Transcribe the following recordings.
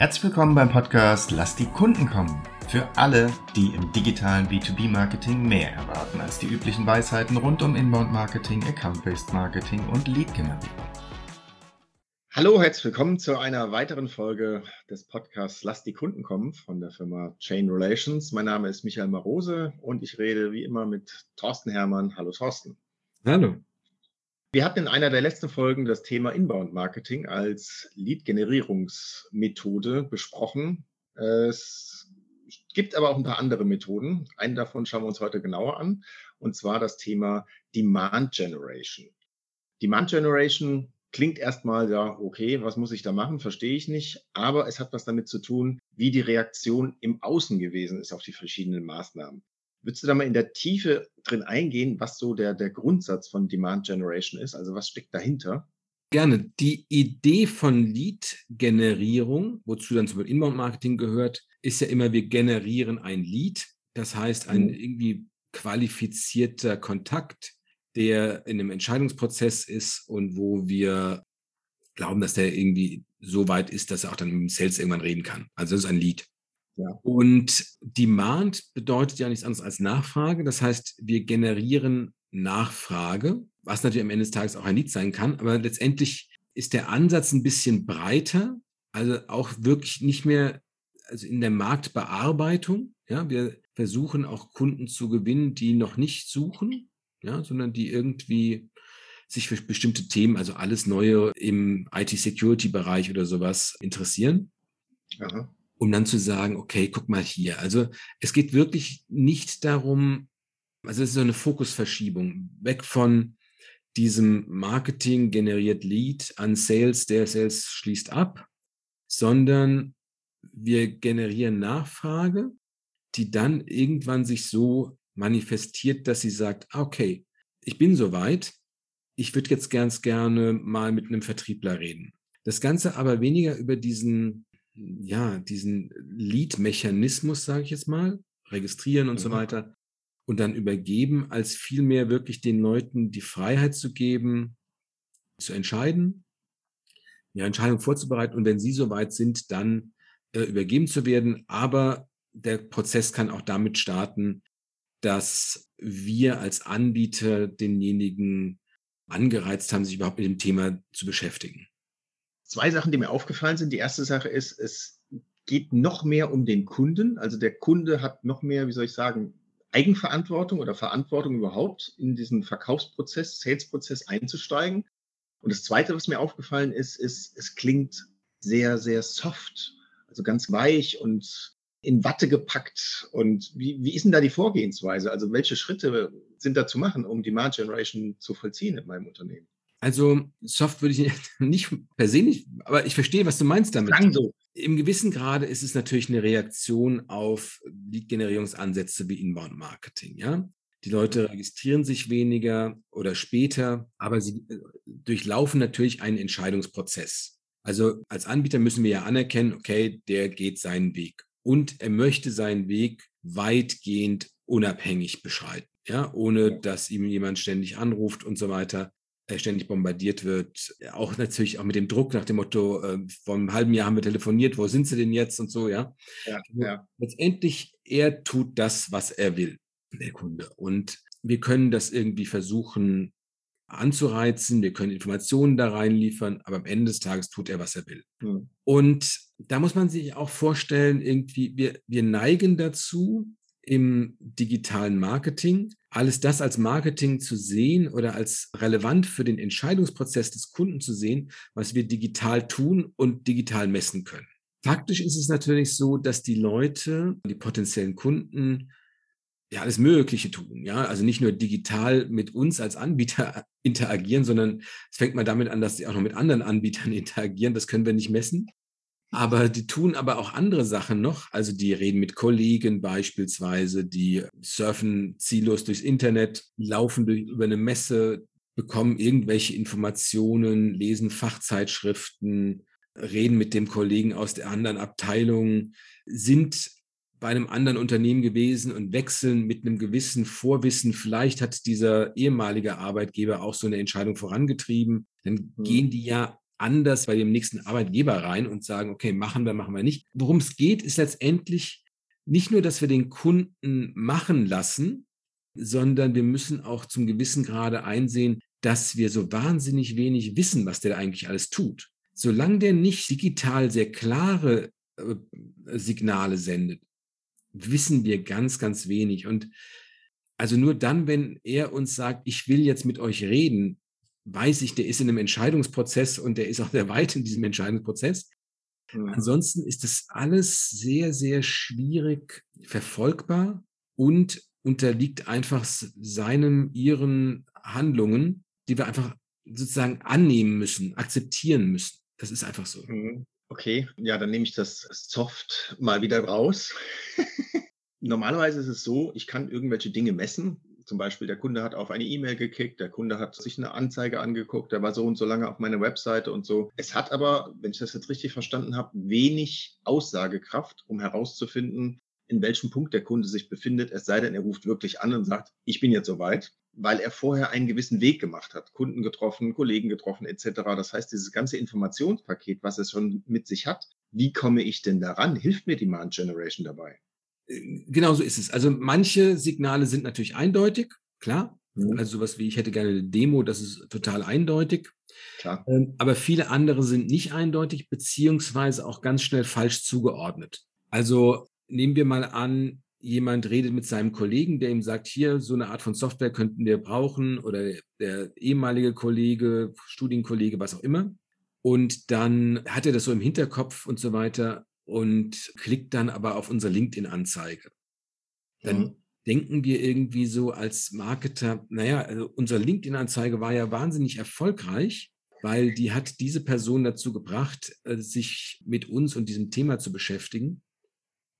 Herzlich willkommen beim Podcast Lass die Kunden kommen. Für alle, die im digitalen B2B-Marketing mehr erwarten als die üblichen Weisheiten rund um Inbound-Marketing, Account-Based Marketing und Lead-Generierung. Hallo, herzlich willkommen zu einer weiteren Folge des Podcasts Lass die Kunden kommen von der Firma Chain Relations. Mein Name ist Michael Marose und ich rede wie immer mit Thorsten Hermann. Hallo Thorsten. Hallo. Wir hatten in einer der letzten Folgen das Thema Inbound Marketing als Lead-Generierungsmethode besprochen. Es gibt aber auch ein paar andere Methoden. Einen davon schauen wir uns heute genauer an, und zwar das Thema Demand Generation. Demand Generation klingt erstmal, ja, okay, was muss ich da machen, verstehe ich nicht, aber es hat was damit zu tun, wie die Reaktion im Außen gewesen ist auf die verschiedenen Maßnahmen. Würdest du da mal in der Tiefe drin eingehen, was so der, der Grundsatz von Demand Generation ist? Also was steckt dahinter? Gerne. Die Idee von Lead-Generierung, wozu dann zum Beispiel Inbound-Marketing gehört, ist ja immer, wir generieren ein Lead. Das heißt, ein mhm. irgendwie qualifizierter Kontakt, der in einem Entscheidungsprozess ist und wo wir glauben, dass der irgendwie so weit ist, dass er auch dann mit dem Sales irgendwann reden kann. Also das ist ein Lead. Ja. Und Demand bedeutet ja nichts anderes als Nachfrage. Das heißt, wir generieren Nachfrage, was natürlich am Ende des Tages auch ein Lied sein kann. Aber letztendlich ist der Ansatz ein bisschen breiter, also auch wirklich nicht mehr also in der Marktbearbeitung. Ja, wir versuchen auch Kunden zu gewinnen, die noch nicht suchen, ja, sondern die irgendwie sich für bestimmte Themen, also alles Neue im IT-Security-Bereich oder sowas interessieren. Aha um dann zu sagen, okay, guck mal hier. Also es geht wirklich nicht darum, also es ist so eine Fokusverschiebung, weg von diesem Marketing generiert Lead an Sales, der Sales schließt ab, sondern wir generieren Nachfrage, die dann irgendwann sich so manifestiert, dass sie sagt, ah, okay, ich bin soweit, ich würde jetzt ganz gerne mal mit einem Vertriebler reden. Das Ganze aber weniger über diesen ja, diesen Lead-Mechanismus, sage ich jetzt mal, registrieren und mhm. so weiter und dann übergeben, als vielmehr wirklich den Leuten die Freiheit zu geben, zu entscheiden, ja, Entscheidung vorzubereiten und wenn sie soweit sind, dann äh, übergeben zu werden. Aber der Prozess kann auch damit starten, dass wir als Anbieter denjenigen angereizt haben, sich überhaupt mit dem Thema zu beschäftigen zwei Sachen, die mir aufgefallen sind. Die erste Sache ist, es geht noch mehr um den Kunden. Also der Kunde hat noch mehr, wie soll ich sagen, Eigenverantwortung oder Verantwortung überhaupt in diesen Verkaufsprozess, Salesprozess einzusteigen. Und das Zweite, was mir aufgefallen ist, ist, es klingt sehr, sehr soft, also ganz weich und in Watte gepackt. Und wie, wie ist denn da die Vorgehensweise? Also welche Schritte sind da zu machen, um Demand Generation zu vollziehen in meinem Unternehmen? Also Soft würde ich nicht per se nicht, aber ich verstehe, was du meinst damit. So. Im gewissen Grade ist es natürlich eine Reaktion auf Lead-Generierungsansätze wie Inbound-Marketing, ja. Die Leute registrieren sich weniger oder später, aber sie äh, durchlaufen natürlich einen Entscheidungsprozess. Also als Anbieter müssen wir ja anerkennen, okay, der geht seinen Weg und er möchte seinen Weg weitgehend unabhängig beschreiten, ja, ohne dass ihm jemand ständig anruft und so weiter ständig bombardiert wird. Auch natürlich auch mit dem Druck nach dem Motto, äh, vor einem halben Jahr haben wir telefoniert, wo sind sie denn jetzt und so, ja. ja, ja. Letztendlich, er tut das, was er will, der Kunde. Und wir können das irgendwie versuchen anzureizen, wir können Informationen da reinliefern, aber am Ende des Tages tut er, was er will. Hm. Und da muss man sich auch vorstellen, irgendwie, wir, wir neigen dazu, im digitalen Marketing, alles das als Marketing zu sehen oder als relevant für den Entscheidungsprozess des Kunden zu sehen, was wir digital tun und digital messen können. Faktisch ist es natürlich so, dass die Leute, die potenziellen Kunden, ja, alles Mögliche tun. Ja, also nicht nur digital mit uns als Anbieter interagieren, sondern es fängt mal damit an, dass sie auch noch mit anderen Anbietern interagieren. Das können wir nicht messen. Aber die tun aber auch andere Sachen noch. Also die reden mit Kollegen beispielsweise, die surfen ziellos durchs Internet, laufen durch, über eine Messe, bekommen irgendwelche Informationen, lesen Fachzeitschriften, reden mit dem Kollegen aus der anderen Abteilung, sind bei einem anderen Unternehmen gewesen und wechseln mit einem gewissen Vorwissen. Vielleicht hat dieser ehemalige Arbeitgeber auch so eine Entscheidung vorangetrieben. Dann mhm. gehen die ja anders bei dem nächsten Arbeitgeber rein und sagen, okay, machen wir, machen wir nicht. Worum es geht, ist letztendlich nicht nur, dass wir den Kunden machen lassen, sondern wir müssen auch zum gewissen Grade einsehen, dass wir so wahnsinnig wenig wissen, was der eigentlich alles tut. Solange der nicht digital sehr klare äh, Signale sendet, wissen wir ganz, ganz wenig. Und also nur dann, wenn er uns sagt, ich will jetzt mit euch reden, weiß ich, der ist in einem Entscheidungsprozess und der ist auch sehr weit in diesem Entscheidungsprozess. Mhm. Ansonsten ist das alles sehr, sehr schwierig verfolgbar und unterliegt einfach seinem, ihren Handlungen, die wir einfach sozusagen annehmen müssen, akzeptieren müssen. Das ist einfach so. Mhm. Okay, ja, dann nehme ich das Soft mal wieder raus. Normalerweise ist es so, ich kann irgendwelche Dinge messen. Zum Beispiel, der Kunde hat auf eine E-Mail geklickt, der Kunde hat sich eine Anzeige angeguckt, der war so und so lange auf meiner Webseite und so. Es hat aber, wenn ich das jetzt richtig verstanden habe, wenig Aussagekraft, um herauszufinden, in welchem Punkt der Kunde sich befindet, es sei denn, er ruft wirklich an und sagt, ich bin jetzt soweit, weil er vorher einen gewissen Weg gemacht hat, Kunden getroffen, Kollegen getroffen etc. Das heißt, dieses ganze Informationspaket, was es schon mit sich hat, wie komme ich denn daran? Hilft mir Demand Generation dabei? Genau so ist es. Also manche Signale sind natürlich eindeutig, klar. Mhm. Also sowas wie, ich hätte gerne eine Demo, das ist total eindeutig. Klar. Ähm, aber viele andere sind nicht eindeutig, beziehungsweise auch ganz schnell falsch zugeordnet. Also nehmen wir mal an, jemand redet mit seinem Kollegen, der ihm sagt, hier, so eine Art von Software könnten wir brauchen oder der ehemalige Kollege, Studienkollege, was auch immer. Und dann hat er das so im Hinterkopf und so weiter und klickt dann aber auf unsere LinkedIn-Anzeige. Dann mhm. denken wir irgendwie so als Marketer, naja, also unsere LinkedIn-Anzeige war ja wahnsinnig erfolgreich, weil die hat diese Person dazu gebracht, äh, sich mit uns und diesem Thema zu beschäftigen.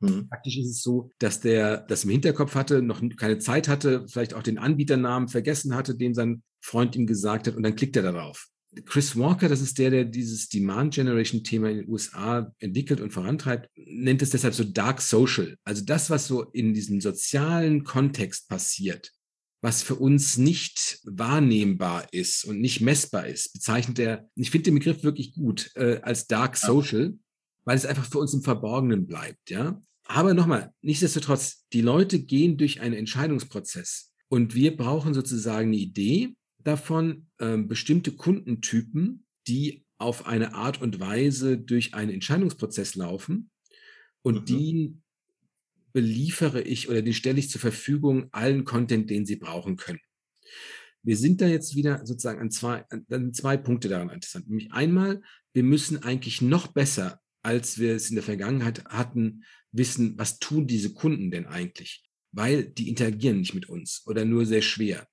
Mhm. Praktisch ist es so, dass der das im Hinterkopf hatte, noch keine Zeit hatte, vielleicht auch den Anbieternamen vergessen hatte, den sein Freund ihm gesagt hat, und dann klickt er darauf. Chris Walker, das ist der, der dieses Demand Generation Thema in den USA entwickelt und vorantreibt, nennt es deshalb so Dark Social. Also das, was so in diesem sozialen Kontext passiert, was für uns nicht wahrnehmbar ist und nicht messbar ist, bezeichnet er, ich finde den Begriff wirklich gut, äh, als Dark Social, weil es einfach für uns im Verborgenen bleibt, ja. Aber nochmal, nichtsdestotrotz, die Leute gehen durch einen Entscheidungsprozess und wir brauchen sozusagen eine Idee, davon äh, bestimmte Kundentypen, die auf eine Art und Weise durch einen Entscheidungsprozess laufen und mhm. die beliefere ich oder die stelle ich zur Verfügung allen Content, den sie brauchen können. Wir sind da jetzt wieder sozusagen an zwei, an zwei Punkte daran interessant. Nämlich einmal, wir müssen eigentlich noch besser, als wir es in der Vergangenheit hatten, wissen, was tun diese Kunden denn eigentlich? Weil die interagieren nicht mit uns oder nur sehr schwer.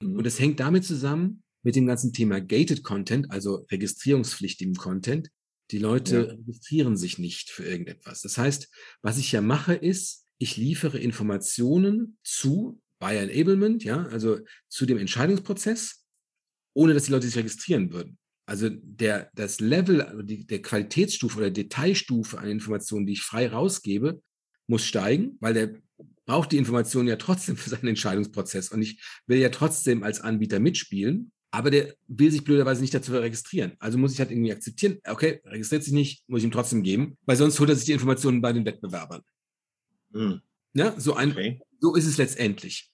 Mhm. Und es hängt damit zusammen mit dem ganzen Thema Gated Content, also registrierungspflichtigem Content. Die Leute ja. registrieren sich nicht für irgendetwas. Das heißt, was ich ja mache, ist, ich liefere Informationen zu bei Enablement, ja, also zu dem Entscheidungsprozess, ohne dass die Leute sich registrieren würden. Also der, das Level, also die, der Qualitätsstufe oder Detailstufe an Informationen, die ich frei rausgebe, muss steigen, weil der braucht die Information ja trotzdem für seinen Entscheidungsprozess. Und ich will ja trotzdem als Anbieter mitspielen, aber der will sich blöderweise nicht dazu registrieren. Also muss ich halt irgendwie akzeptieren, okay, registriert sich nicht, muss ich ihm trotzdem geben, weil sonst holt er sich die Informationen bei den Wettbewerbern. Hm. Ja, so, ein, okay. so ist es letztendlich.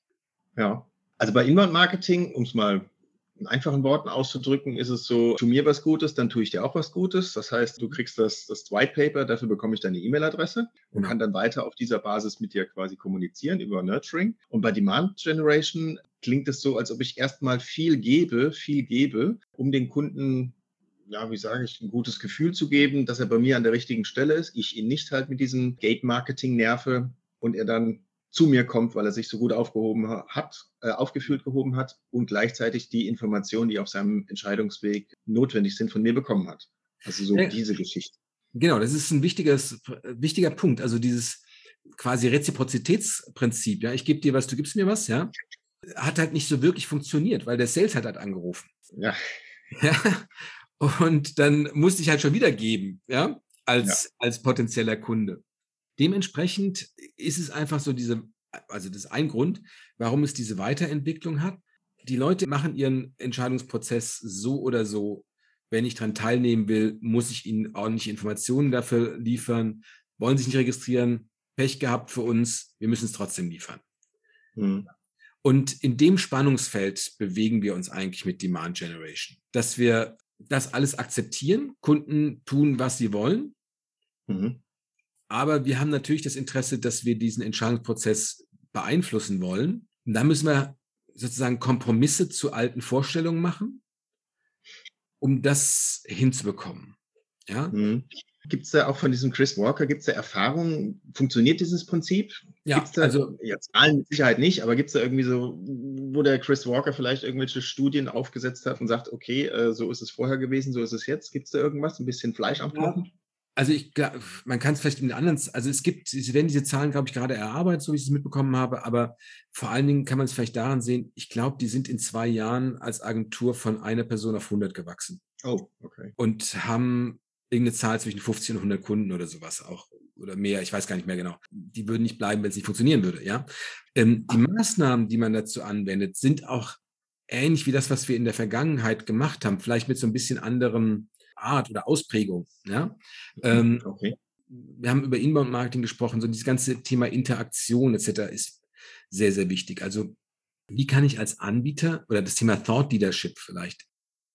Ja, also bei Inbound Marketing, um es mal in einfachen Worten auszudrücken, ist es so, tu mir was Gutes, dann tue ich dir auch was Gutes. Das heißt, du kriegst das, das White Paper, dafür bekomme ich deine E-Mail-Adresse und kann dann weiter auf dieser Basis mit dir quasi kommunizieren über Nurturing. Und bei Demand Generation klingt es so, als ob ich erstmal viel gebe, viel gebe, um den Kunden ja, wie sage ich, ein gutes Gefühl zu geben, dass er bei mir an der richtigen Stelle ist, ich ihn nicht halt mit diesem Gate-Marketing nerve und er dann zu mir kommt, weil er sich so gut aufgehoben hat, äh, aufgeführt gehoben hat und gleichzeitig die Informationen, die auf seinem Entscheidungsweg notwendig sind, von mir bekommen hat. Also so ja, diese Geschichte. Genau, das ist ein wichtiges, wichtiger Punkt. Also dieses quasi Reziprozitätsprinzip. Ja, ich gebe dir was, du gibst mir was. Ja, hat halt nicht so wirklich funktioniert, weil der Sales hat halt angerufen. Ja. ja. Und dann musste ich halt schon wieder geben, ja, als, ja. als potenzieller Kunde. Dementsprechend ist es einfach so diese, also das ist ein Grund, warum es diese Weiterentwicklung hat. Die Leute machen ihren Entscheidungsprozess so oder so wenn ich daran teilnehmen will, muss ich ihnen ordentliche Informationen dafür liefern. Wollen sich nicht registrieren? Pech gehabt für uns, wir müssen es trotzdem liefern. Mhm. Und in dem Spannungsfeld bewegen wir uns eigentlich mit Demand Generation, dass wir das alles akzeptieren, Kunden tun, was sie wollen. Mhm. Aber wir haben natürlich das Interesse, dass wir diesen Entscheidungsprozess beeinflussen wollen. Und da müssen wir sozusagen Kompromisse zu alten Vorstellungen machen, um das hinzubekommen. Ja? Mhm. Gibt es da auch von diesem Chris Walker, gibt es da Erfahrungen? Funktioniert dieses Prinzip? Ja, gibt's da, also ja, Zahlen mit Sicherheit nicht, aber gibt es da irgendwie so, wo der Chris Walker vielleicht irgendwelche Studien aufgesetzt hat und sagt, okay, äh, so ist es vorher gewesen, so ist es jetzt? Gibt es da irgendwas, ein bisschen Fleisch am Knochen? Also ich man kann es vielleicht in anderen, also es gibt, sie werden diese Zahlen, glaube ich, gerade erarbeitet, so wie ich es mitbekommen habe, aber vor allen Dingen kann man es vielleicht daran sehen, ich glaube, die sind in zwei Jahren als Agentur von einer Person auf 100 gewachsen. Oh, okay. Und haben irgendeine Zahl zwischen 50 und 100 Kunden oder sowas auch oder mehr, ich weiß gar nicht mehr genau. Die würden nicht bleiben, wenn es nicht funktionieren würde, ja. Ähm, die Maßnahmen, die man dazu anwendet, sind auch ähnlich wie das, was wir in der Vergangenheit gemacht haben, vielleicht mit so ein bisschen anderem Art oder Ausprägung, ja. Ähm, okay. Wir haben über Inbound-Marketing gesprochen, so dieses ganze Thema Interaktion etc. ist sehr, sehr wichtig. Also wie kann ich als Anbieter oder das Thema Thought Leadership vielleicht,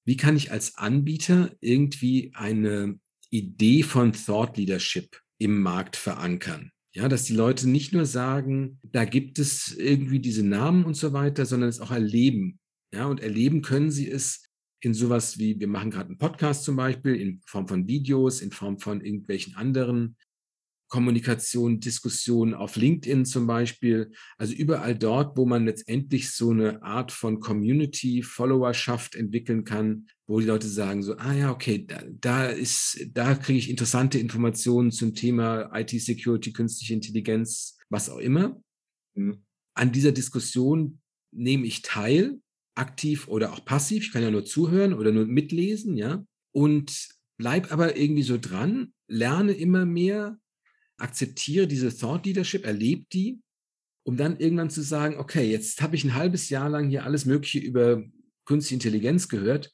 wie kann ich als Anbieter irgendwie eine Idee von Thought Leadership im Markt verankern. Ja, dass die Leute nicht nur sagen, da gibt es irgendwie diese Namen und so weiter, sondern es auch erleben. Ja, und erleben können sie es in sowas wie, wir machen gerade einen Podcast zum Beispiel, in Form von Videos, in Form von irgendwelchen anderen Kommunikation, Diskussionen auf LinkedIn zum Beispiel. Also überall dort, wo man letztendlich so eine Art von Community, Followerschaft entwickeln kann, wo die Leute sagen so, ah ja, okay, da, da ist, da kriege ich interessante Informationen zum Thema IT-Security, künstliche Intelligenz, was auch immer. Mhm. An dieser Diskussion nehme ich teil, aktiv oder auch passiv. Ich kann ja nur zuhören oder nur mitlesen, ja. Und bleib aber irgendwie so dran, lerne immer mehr, akzeptiere diese Thought Leadership, erlebe die, um dann irgendwann zu sagen, okay, jetzt habe ich ein halbes Jahr lang hier alles Mögliche über künstliche Intelligenz gehört.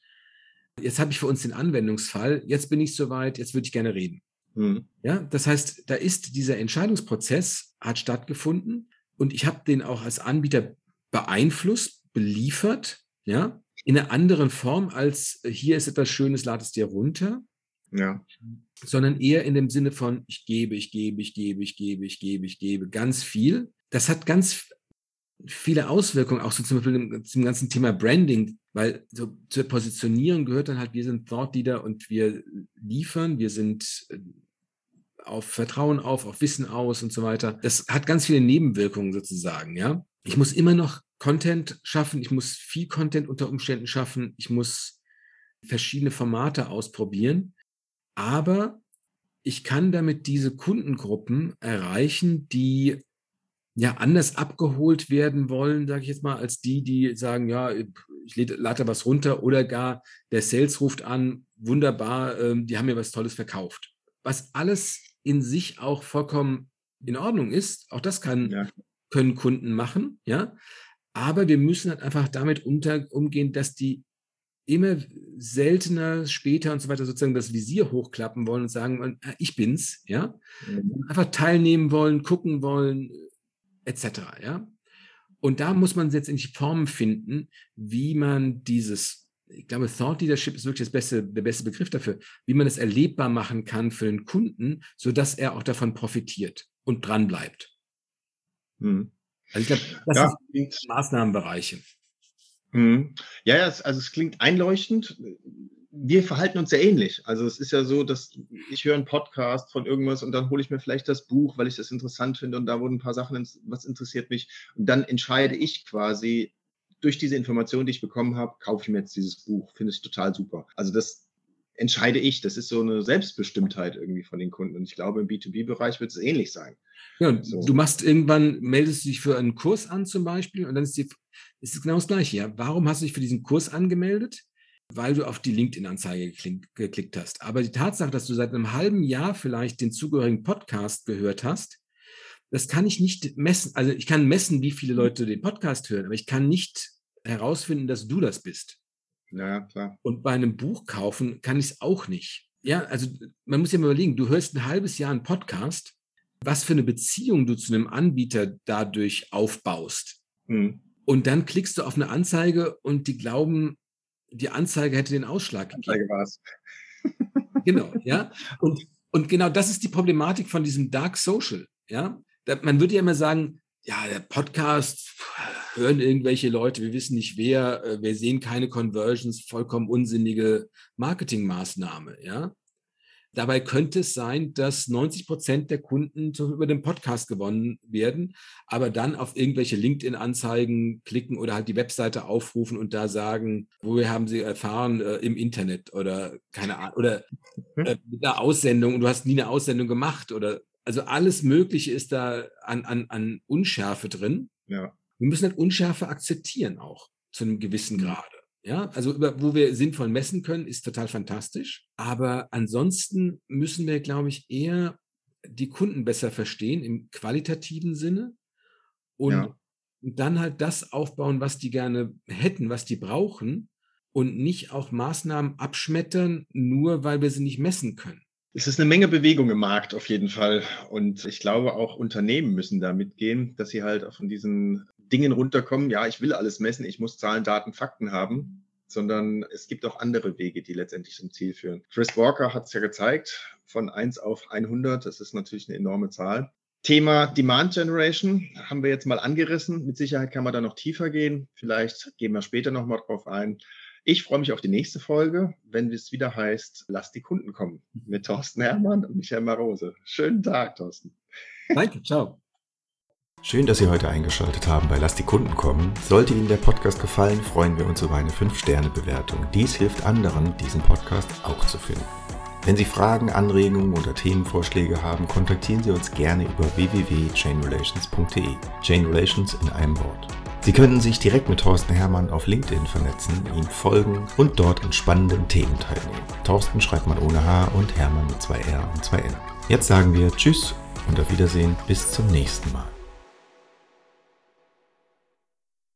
Jetzt habe ich für uns den Anwendungsfall. Jetzt bin ich soweit. Jetzt würde ich gerne reden. Mhm. Ja, das heißt, da ist dieser Entscheidungsprozess hat stattgefunden und ich habe den auch als Anbieter beeinflusst, beliefert, ja, in einer anderen Form als hier ist etwas Schönes, lad es dir runter. Ja sondern eher in dem Sinne von, ich gebe, ich gebe, ich gebe, ich gebe, ich gebe, ich gebe, ganz viel. Das hat ganz viele Auswirkungen, auch so zum Beispiel zum ganzen Thema Branding, weil so zur Positionierung gehört dann halt, wir sind Thought Leader und wir liefern, wir sind äh, auf Vertrauen auf, auf Wissen aus und so weiter. Das hat ganz viele Nebenwirkungen sozusagen, ja. Ich muss immer noch Content schaffen, ich muss viel Content unter Umständen schaffen, ich muss verschiedene Formate ausprobieren. Aber ich kann damit diese Kundengruppen erreichen, die ja anders abgeholt werden wollen, sage ich jetzt mal, als die, die sagen, ja, ich lade was runter oder gar der Sales ruft an, wunderbar, ähm, die haben mir was Tolles verkauft. Was alles in sich auch vollkommen in Ordnung ist, auch das kann, ja. können Kunden machen, ja. Aber wir müssen halt einfach damit unter, umgehen, dass die immer seltener später und so weiter sozusagen das Visier hochklappen wollen und sagen, äh, ich bin's, ja. Mhm. Einfach teilnehmen wollen, gucken wollen, etc. Ja. Und da muss man jetzt in die Formen finden, wie man dieses, ich glaube, Thought Leadership ist wirklich das beste, der beste Begriff dafür, wie man es erlebbar machen kann für den Kunden, sodass er auch davon profitiert und dran bleibt. Hm. Also ich glaube, das ja. sind Maßnahmenbereiche. Mhm. Ja, ja, also es klingt einleuchtend. Wir verhalten uns sehr ähnlich. Also es ist ja so, dass ich höre einen Podcast von irgendwas und dann hole ich mir vielleicht das Buch, weil ich das interessant finde und da wurden ein paar Sachen, was interessiert mich. Und dann entscheide ich quasi durch diese Information, die ich bekommen habe, kaufe ich mir jetzt dieses Buch. Finde ich total super. Also das entscheide ich. Das ist so eine Selbstbestimmtheit irgendwie von den Kunden. Und ich glaube, im B2B-Bereich wird es ähnlich sein. Ja, so. du machst irgendwann, meldest du dich für einen Kurs an zum Beispiel und dann ist, die, ist es genau das Gleiche. Ja? Warum hast du dich für diesen Kurs angemeldet? Weil du auf die LinkedIn-Anzeige geklickt hast. Aber die Tatsache, dass du seit einem halben Jahr vielleicht den zugehörigen Podcast gehört hast, das kann ich nicht messen. Also ich kann messen, wie viele Leute den Podcast hören, aber ich kann nicht herausfinden, dass du das bist. Ja, klar. Und bei einem Buch kaufen kann ich es auch nicht. Ja, also man muss ja mal überlegen, du hörst ein halbes Jahr einen Podcast, was für eine Beziehung du zu einem Anbieter dadurch aufbaust. Mhm. Und dann klickst du auf eine Anzeige und die glauben, die Anzeige hätte den Ausschlag gegeben. Anzeige war es. genau, ja. Und, und genau das ist die Problematik von diesem Dark Social. Ja, da, man würde ja immer sagen, ja, der Podcast hören irgendwelche Leute, wir wissen nicht wer, äh, wir sehen keine Conversions, vollkommen unsinnige Marketingmaßnahme, ja. Dabei könnte es sein, dass 90 Prozent der Kunden über den Podcast gewonnen werden, aber dann auf irgendwelche LinkedIn-Anzeigen klicken oder halt die Webseite aufrufen und da sagen, woher haben sie erfahren äh, im Internet oder keine Ahnung, oder mhm. äh, mit einer Aussendung und du hast nie eine Aussendung gemacht oder also alles Mögliche ist da an, an, an Unschärfe drin. Ja. Wir müssen halt Unschärfe akzeptieren auch zu einem gewissen mhm. Grade. Ja, also über, wo wir sinnvoll messen können, ist total fantastisch. Aber ansonsten müssen wir, glaube ich, eher die Kunden besser verstehen im qualitativen Sinne und ja. dann halt das aufbauen, was die gerne hätten, was die brauchen und nicht auch Maßnahmen abschmettern, nur weil wir sie nicht messen können. Es ist eine Menge Bewegung im Markt auf jeden Fall. Und ich glaube, auch Unternehmen müssen da mitgehen, dass sie halt von diesen Dingen runterkommen. Ja, ich will alles messen, ich muss Zahlen, Daten, Fakten haben, sondern es gibt auch andere Wege, die letztendlich zum Ziel führen. Chris Walker hat es ja gezeigt, von 1 auf 100, das ist natürlich eine enorme Zahl. Thema Demand Generation haben wir jetzt mal angerissen. Mit Sicherheit kann man da noch tiefer gehen. Vielleicht gehen wir später noch mal drauf ein. Ich freue mich auf die nächste Folge, wenn es wieder heißt, lass die Kunden kommen. Mit Thorsten Herrmann und Michael Marose. Schönen Tag, Thorsten. Danke, ciao. Schön, dass Sie heute eingeschaltet haben bei Lass die Kunden kommen. Sollte Ihnen der Podcast gefallen, freuen wir uns über eine 5-Sterne-Bewertung. Dies hilft anderen, diesen Podcast auch zu finden. Wenn Sie Fragen, Anregungen oder Themenvorschläge haben, kontaktieren Sie uns gerne über www.chainrelations.de. Chain Relations in einem Wort. Sie können sich direkt mit Thorsten Hermann auf LinkedIn vernetzen, ihm folgen und dort an spannenden Themen teilnehmen. Thorsten schreibt man ohne H und Hermann mit zwei R und zwei N. Jetzt sagen wir Tschüss und auf Wiedersehen bis zum nächsten Mal.